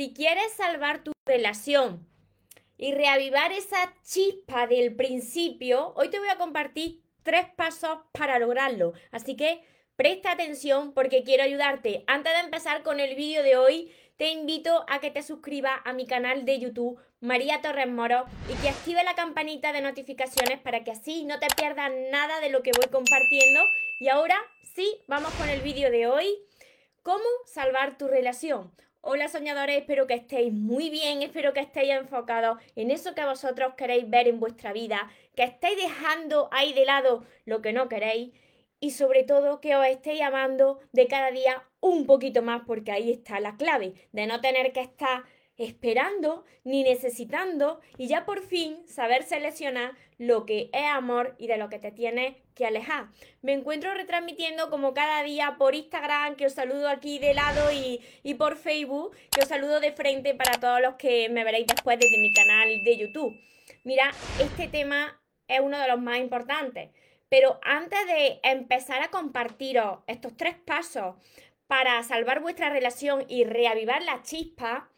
Si quieres salvar tu relación y reavivar esa chispa del principio, hoy te voy a compartir tres pasos para lograrlo. Así que presta atención porque quiero ayudarte. Antes de empezar con el vídeo de hoy, te invito a que te suscribas a mi canal de YouTube María Torres Moro y que active la campanita de notificaciones para que así no te pierdas nada de lo que voy compartiendo. Y ahora sí, vamos con el vídeo de hoy. ¿Cómo salvar tu relación? Hola soñadores, espero que estéis muy bien, espero que estéis enfocados en eso que vosotros queréis ver en vuestra vida, que estéis dejando ahí de lado lo que no queréis y sobre todo que os estéis amando de cada día un poquito más porque ahí está la clave de no tener que estar esperando ni necesitando y ya por fin saber seleccionar lo que es amor y de lo que te tienes que alejar. Me encuentro retransmitiendo como cada día por Instagram, que os saludo aquí de lado y, y por Facebook, que os saludo de frente para todos los que me veréis después desde mi canal de YouTube. Mira, este tema es uno de los más importantes. Pero antes de empezar a compartiros estos tres pasos para salvar vuestra relación y reavivar la chispa,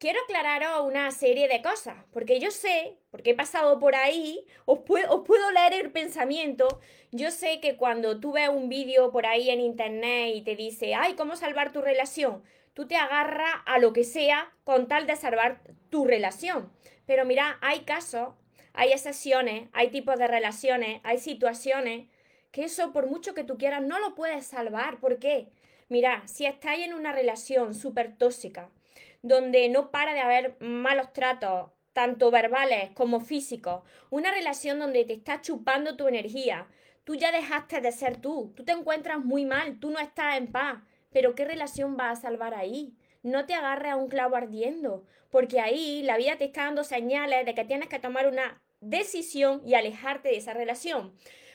quiero aclararos una serie de cosas, porque yo sé, porque he pasado por ahí, os puedo, leer el pensamiento, yo sé que cuando tú ves un vídeo por ahí en internet y te dice, ay, ¿cómo salvar tu relación? Tú te agarras a lo que sea con tal de salvar tu relación. Pero mira, hay casos, hay excepciones, hay tipos de relaciones, hay situaciones que eso por mucho que tú quieras no lo puedes salvar. ¿Por qué? Mira, si estáis en una relación súper tóxica, donde no para de haber malos tratos, tanto verbales como físicos, una relación donde te está chupando tu energía, tú ya dejaste de ser tú, tú te encuentras muy mal, tú no estás en paz, pero ¿qué relación va a salvar ahí? No te agarres a un clavo ardiendo, porque ahí la vida te está dando señales de que tienes que tomar una decisión y alejarte de esa relación.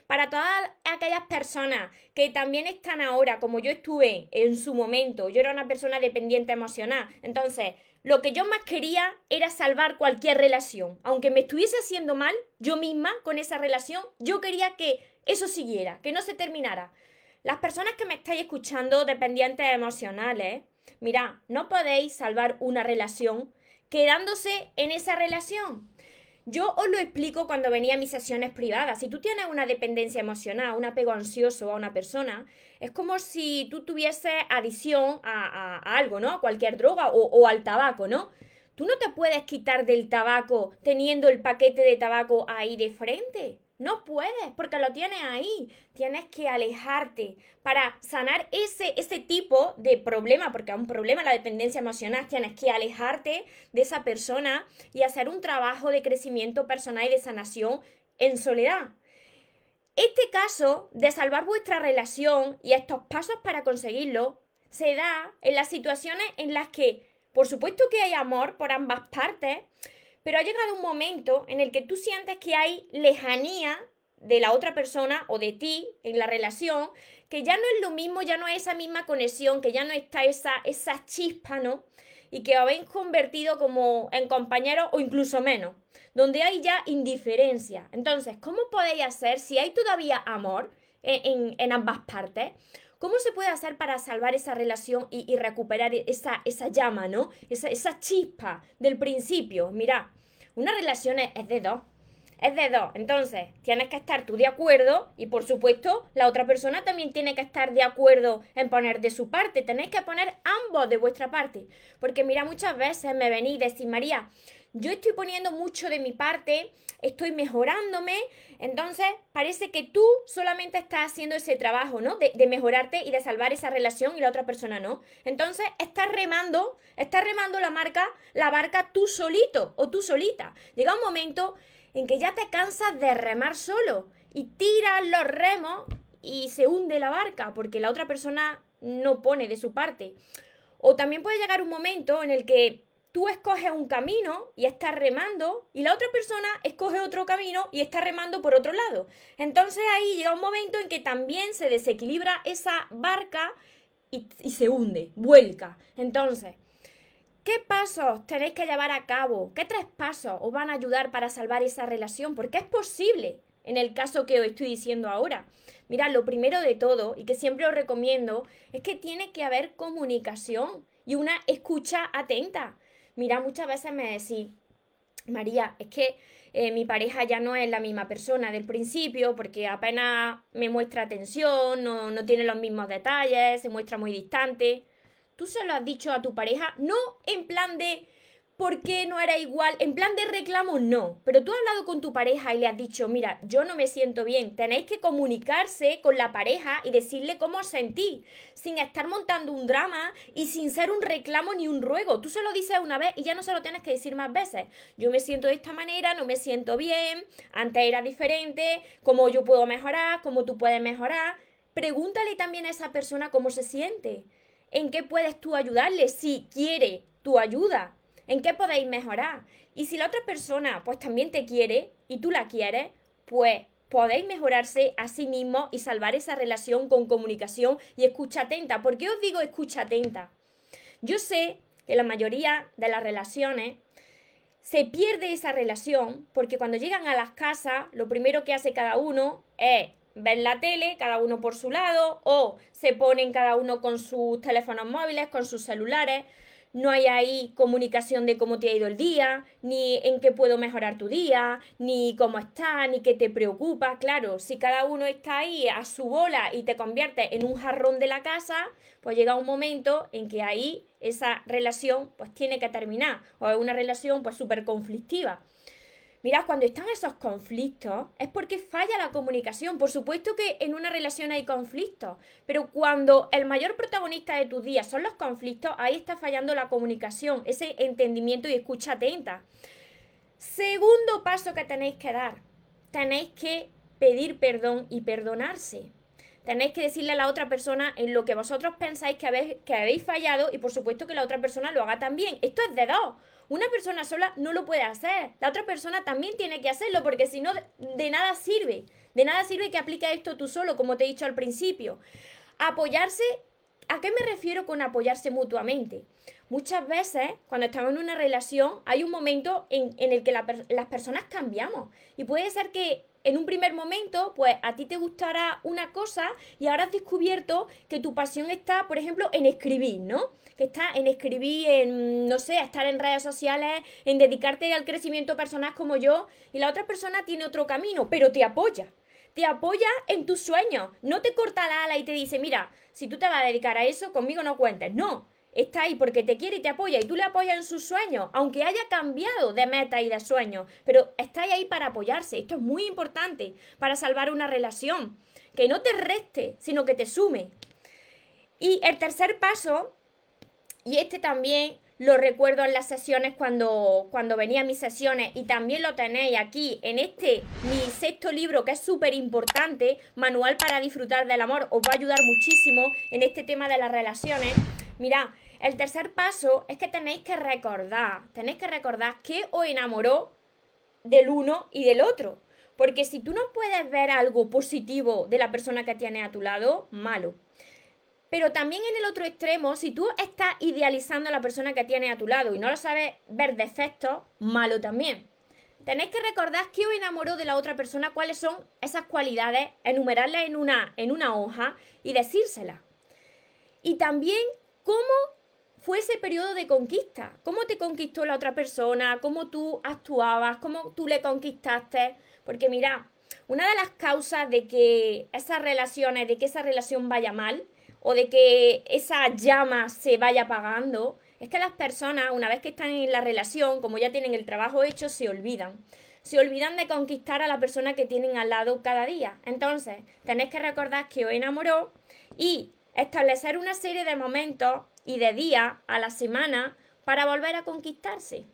Para todas aquellas personas que también están ahora, como yo estuve en su momento, yo era una persona dependiente emocional. Entonces, lo que yo más quería era salvar cualquier relación. Aunque me estuviese haciendo mal, yo misma con esa relación, yo quería que eso siguiera, que no se terminara. Las personas que me estáis escuchando, dependientes emocionales, mira, no podéis salvar una relación quedándose en esa relación. Yo os lo explico cuando venía a mis sesiones privadas. Si tú tienes una dependencia emocional, un apego ansioso a una persona, es como si tú tuvieses adicción a, algo, ¿no? A cualquier droga o al tabaco, ¿no? Tú no te puedes quitar del tabaco teniendo el paquete de tabaco ahí de frente. No puedes, porque lo tienes ahí. Tienes que alejarte para sanar ese, ese tipo de problema, porque es un problema la dependencia emocional. Tienes que alejarte de esa persona y hacer un trabajo de crecimiento personal y de sanación en soledad. Este caso de salvar vuestra relación y estos pasos para conseguirlo se da en las situaciones en las que, por supuesto que hay amor por ambas partes, pero ha llegado un momento en el que tú sientes que hay lejanía de la otra persona o de ti en la relación, que ya no es lo mismo, ya no es esa misma conexión, que ya no está esa, esa chispa, ¿no? Y que habéis convertido como en compañeros o incluso menos, donde hay ya indiferencia. Entonces, ¿cómo podéis hacer si hay todavía amor en, en ambas partes? ¿Cómo se puede hacer para salvar esa relación y, recuperar esa, esa, llama, ¿no? Esa, esa, chispa del principio. Mira, una relación es, de dos. Es de dos. Entonces, tienes que estar tú de acuerdo y, por supuesto, la otra persona también tiene que estar de acuerdo en poner de su parte. Tenéis que poner ambos de vuestra parte. Porque, mira, muchas veces me venís y decís, María, yo estoy poniendo mucho de mi parte, estoy mejorándome, entonces parece que tú solamente estás haciendo ese trabajo, ¿no? De, mejorarte y de salvar esa relación y la otra persona no. Entonces estás remando, estás remando la marca, la barca tú solito o tú solita. Llega un momento en que ya te cansas de remar solo y tiras los remos y se hunde la barca porque la otra persona no pone de su parte. O también puede llegar un momento en el que tú escoges un camino y estás remando y la otra persona escoge otro camino y está remando por otro lado. Entonces ahí llega un momento en que también se desequilibra esa barca y, se hunde, vuelca. Entonces, ¿qué pasos tenéis que llevar a cabo? ¿Qué tres pasos os van a ayudar para salvar esa relación? Porque es posible en el caso que os estoy diciendo ahora. Mira, lo primero de todo y que siempre os recomiendo es que tiene que haber comunicación y una escucha atenta. Mira, muchas veces me decís, María, es que eh, mi pareja ya no es la misma persona del principio porque apenas me muestra atención, no, no tiene los mismos detalles, se muestra muy distante. Tú se lo has dicho a tu pareja, no en plan de ¿por qué no era igual? En plan de reclamo, no. Pero tú has hablado con tu pareja y le has dicho, mira, yo no me siento bien. Tenéis que comunicarse con la pareja y decirle cómo os sentís, sin estar montando un drama y sin ser un reclamo ni un ruego. Tú se lo dices una vez y ya no se lo tienes que decir más veces. Yo me siento de esta manera, no me siento bien, antes era diferente, cómo yo puedo mejorar, cómo tú puedes mejorar. Pregúntale también a esa persona cómo se siente. ¿En qué puedes tú ayudarle si quiere tu ayuda? En qué podéis mejorar. Y si la otra persona pues también te quiere y tú la quieres, pues podéis mejorarse a sí mismo y salvar esa relación con comunicación y escucha atenta. ¿Por qué os digo escucha atenta? Yo sé que la mayoría de las relaciones se pierde esa relación porque cuando llegan a las casas, lo primero que hace cada uno es ver la tele, cada uno por su lado, o se ponen cada uno con sus teléfonos móviles, con sus celulares, no hay ahí comunicación de cómo te ha ido el día, ni en qué puedo mejorar tu día, ni cómo está, ni qué te preocupa. Claro, si cada uno está ahí a su bola y te convierte en un jarrón de la casa, pues llega un momento en que ahí esa relación pues tiene que terminar o es una relación pues súper conflictiva. Mira, cuando están esos conflictos es porque falla la comunicación. Por supuesto que en una relación hay conflictos, pero cuando el mayor protagonista de tus días son los conflictos, ahí está fallando la comunicación, ese entendimiento y escucha atenta. Segundo paso que tenéis que dar, tenéis que pedir perdón y perdonarse. Tenéis que decirle a la otra persona en lo que vosotros pensáis que habéis, que habéis fallado y por supuesto que la otra persona lo haga también. Esto es de dos. Una persona sola no lo puede hacer. La otra persona también tiene que hacerlo porque si no, de nada sirve. De nada sirve que aplique esto tú solo, como te he dicho al principio. Apoyarse, ¿a qué me refiero con apoyarse mutuamente? Muchas veces, cuando estamos en una relación, hay un momento en, el que las personas cambiamos. Y puede ser que en un primer momento, pues a ti te gustará una cosa y ahora has descubierto que tu pasión está, por ejemplo, en escribir, ¿no? Que está en escribir, en, no sé, estar en redes sociales, en dedicarte al crecimiento personal como yo, y la otra persona tiene otro camino, pero te apoya. Te apoya en tus sueños, no te corta la ala y te dice, mira, si tú te vas a dedicar a eso, conmigo no cuentes. No, está ahí porque te quiere y te apoya y tú le apoyas en sus sueños, aunque haya cambiado de meta y de sueño, pero está ahí para apoyarse. Esto es muy importante para salvar una relación, que no te reste, sino que te sume. Y el tercer paso, y este también lo recuerdo en las sesiones cuando, cuando venía a mis sesiones y también lo tenéis aquí en este mi sexto libro que es súper importante, Manual para disfrutar del amor, os va a ayudar muchísimo en este tema de las relaciones. Mira, el tercer paso es que tenéis que recordar, tenéis que recordar que os enamoró del uno y del otro. Porque si tú no puedes ver algo positivo de la persona que tienes a tu lado, malo. Pero también en el otro extremo, si tú estás idealizando a la persona que tienes a tu lado y no lo sabes ver defectos, malo también. Tenéis que recordar que os enamoró de la otra persona, cuáles son esas cualidades, enumerarlas en una, en una hoja y decírselas. Y también cómo fue ese periodo de conquista. ¿Cómo te conquistó la otra persona? ¿Cómo tú actuabas? ¿Cómo tú le conquistaste? Porque mira, una de las causas de que esas relaciones, de que esa relación vaya mal o de que esa llama se vaya apagando, es que las personas, una vez que están en la relación, como ya tienen el trabajo hecho, se olvidan. Se olvidan de conquistar a la persona que tienen al lado cada día. Entonces, tenéis que recordar que os enamoró y establecer una serie de momentos y de día a la semana para volver a conquistarse,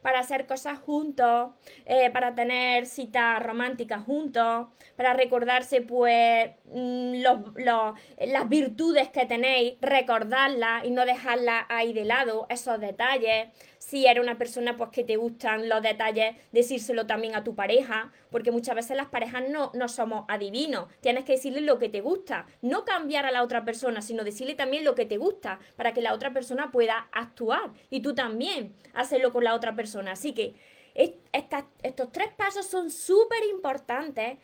para hacer cosas juntos, eh, para tener citas románticas juntos, para recordarse pues mm, las virtudes que tenéis, recordarlas y no dejarlas ahí de lado, esos detalles, si eres una persona pues que te gustan los detalles, decírselo también a tu pareja, porque muchas veces las parejas no, no somos adivinos, tienes que decirle lo que te gusta, no cambiar a la otra persona, sino decirle también lo que te gusta, para que la otra persona pueda actuar y tú también hacerlo con la otra persona. Así que estos tres pasos son súper importantes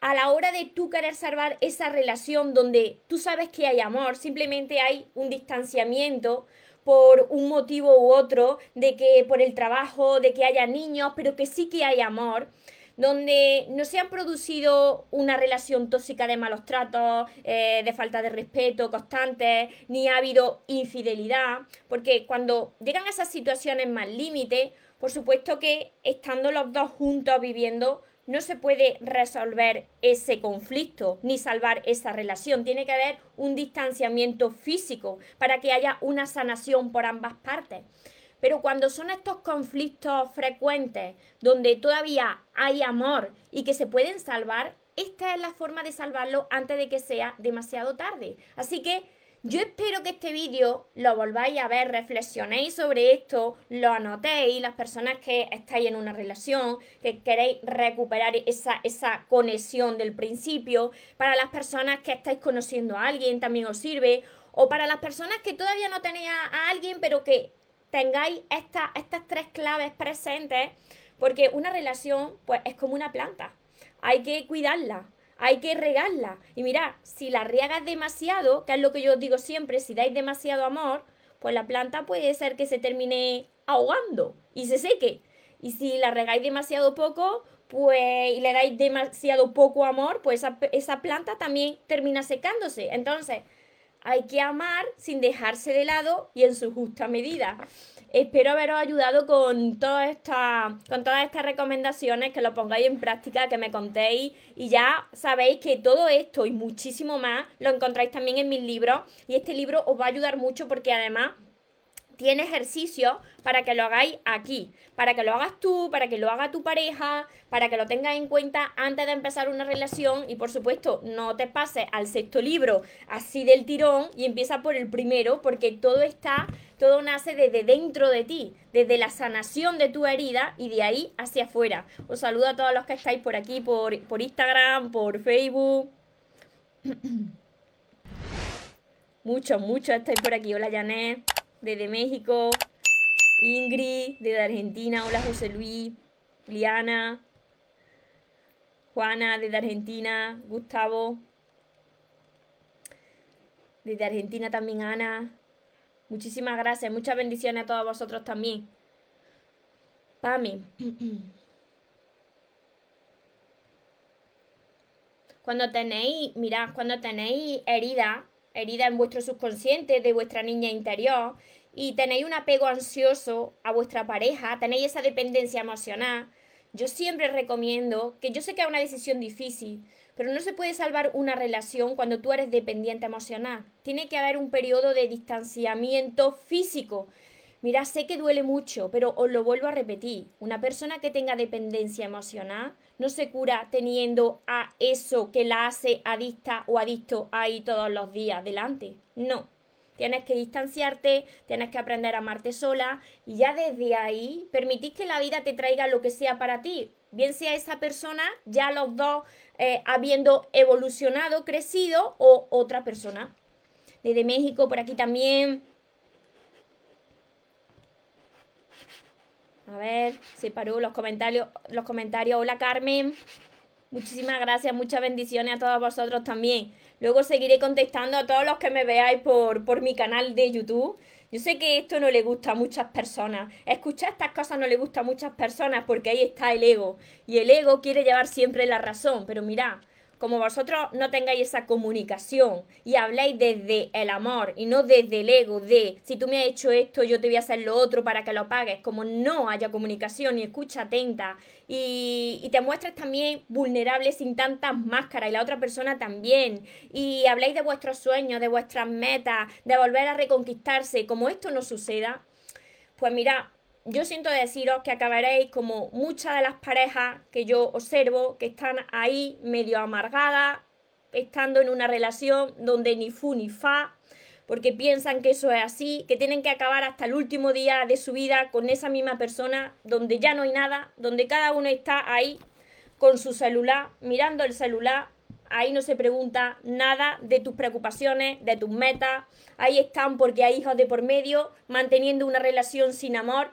a la hora de tú querer salvar esa relación donde tú sabes que hay amor, simplemente hay un distanciamiento por un motivo u otro, de que por el trabajo, de que haya niños, pero que sí que hay amor donde no se ha producido una relación tóxica de malos tratos, eh, de falta de respeto constante, ni ha habido infidelidad, porque cuando llegan a esas situaciones más límite, por supuesto que estando los dos juntos viviendo, no se puede resolver ese conflicto ni salvar esa relación. Tiene que haber un distanciamiento físico para que haya una sanación por ambas partes. Pero cuando son estos conflictos frecuentes, donde todavía hay amor y que se pueden salvar, esta es la forma de salvarlo antes de que sea demasiado tarde. Así que yo espero que este vídeo lo volváis a ver, reflexionéis sobre esto, lo anotéis, las personas que estáis en una relación, que queréis recuperar esa, esa conexión del principio, para las personas que estáis conociendo a alguien también os sirve, o para las personas que todavía no tenéis a alguien, pero que tengáis estas tres claves presentes, porque una relación pues es como una planta, hay que cuidarla, hay que regarla. Y mirad, si la riegas demasiado, que es lo que yo os digo siempre, si dais demasiado amor, pues la planta puede ser que se termine ahogando y se seque. Y si la regáis demasiado poco, pues y le dais demasiado poco amor, pues esa, esa planta también termina secándose. Entonces, hay que amar sin dejarse de lado y en su justa medida. Espero haberos ayudado con, esta, con todas estas recomendaciones, que lo pongáis en práctica, que me contéis y ya sabéis que todo esto y muchísimo más lo encontráis también en mis libros y este libro os va a ayudar mucho porque además tiene ejercicios para que lo hagáis aquí, para que lo hagas tú, para que lo haga tu pareja, para que lo tengas en cuenta antes de empezar una relación y por supuesto no te pases al sexto libro así del tirón y empieza por el primero porque todo está, todo nace desde dentro de ti, desde la sanación de tu herida y de ahí hacia afuera. Os saludo a todos los que estáis por aquí, por, por Instagram, por Facebook. muchos, muchos estáis por aquí. Hola Janet desde México, Ingrid, desde Argentina, hola José Luis, Liana, Juana, desde Argentina, Gustavo, desde Argentina también Ana. Muchísimas gracias, muchas bendiciones a todos vosotros también. Pami. Cuando tenéis, mirad, cuando tenéis herida, herida en vuestro subconsciente de vuestra niña interior y tenéis un apego ansioso a vuestra pareja, tenéis esa dependencia emocional, yo siempre recomiendo que yo sé que es una decisión difícil, pero no se puede salvar una relación cuando tú eres dependiente emocional. Tiene que haber un periodo de distanciamiento físico Mira, sé que duele mucho, pero os lo vuelvo a repetir. Una persona que tenga dependencia emocional no se cura teniendo a eso que la hace adicta o adicto ahí todos los días delante. No. Tienes que distanciarte, tienes que aprender a amarte sola y ya desde ahí permitís que la vida te traiga lo que sea para ti. Bien sea esa persona, ya los dos eh, habiendo evolucionado, crecido o otra persona. Desde México, por aquí también. A ver, se paró los comentarios, los comentarios. Hola Carmen. Muchísimas gracias, muchas bendiciones a todos vosotros también. Luego seguiré contestando a todos los que me veáis por, por mi canal de YouTube. Yo sé que esto no le gusta a muchas personas. Escuchar estas cosas no le gusta a muchas personas porque ahí está el ego. Y el ego quiere llevar siempre la razón. Pero mirad, como vosotros no tengáis esa comunicación y habláis desde el amor y no desde el ego de si tú me has hecho esto, yo te voy a hacer lo otro para que lo pagues, como no haya comunicación y escucha atenta. Y, te muestres también vulnerable sin tantas máscaras y la otra persona también. Y habláis de vuestros sueños, de vuestras metas, de volver a reconquistarse, como esto no suceda, pues mira, yo siento deciros que acabaréis como muchas de las parejas que yo observo que están ahí medio amargadas, estando en una relación donde ni fu ni fa, porque piensan que eso es así, que tienen que acabar hasta el último día de su vida con esa misma persona, donde ya no hay nada, donde cada uno está ahí con su celular, mirando el celular, ahí no se pregunta nada de tus preocupaciones, de tus metas, ahí están porque hay hijos de por medio, manteniendo una relación sin amor.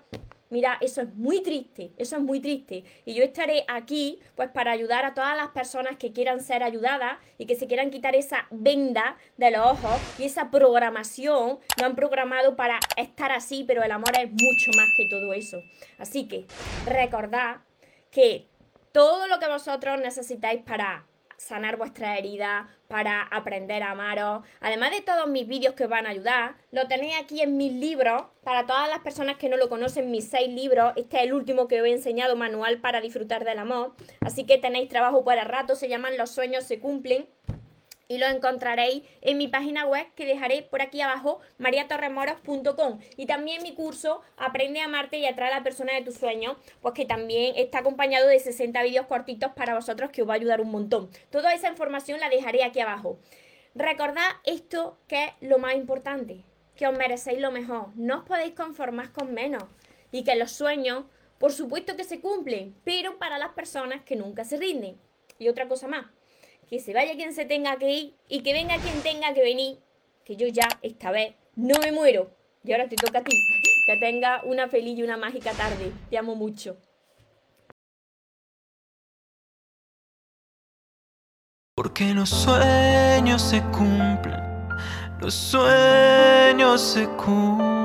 Mira, eso es muy triste, eso es muy triste. Y yo estaré aquí pues para ayudar a todas las personas que quieran ser ayudadas y que se quieran quitar esa venda de los ojos y esa programación. No han programado para estar así, pero el amor es mucho más que todo eso. Así que recordad que todo lo que vosotros necesitáis para sanar vuestra herida, para aprender a amaros. Además de todos mis vídeos que os van a ayudar, lo tenéis aquí en mis libros. Para todas las personas que no lo conocen, mis seis libros. Este es el último que os he enseñado, manual para disfrutar del amor. Así que tenéis trabajo para rato, se llaman Los sueños se cumplen y lo encontraréis en mi página web que dejaré por aquí abajo, mariatorremoros.com. Y también mi curso Aprende a amarte y atrae a la persona de tus sueños, pues que también está acompañado de 60 vídeos cortitos para vosotros que os va a ayudar un montón. Toda esa información la dejaré aquí abajo. Recordad esto que es lo más importante, que os merecéis lo mejor, no os podéis conformar con menos y que los sueños, por supuesto que se cumplen, pero para las personas que nunca se rinden. Y otra cosa más, que se vaya quien se tenga que ir y que venga quien tenga que venir, que yo ya esta vez no me muero. Y ahora te toca a ti. Que tenga una feliz y una mágica tarde. Te amo mucho. Porque los sueños se cumplen, los sueños se cumplen.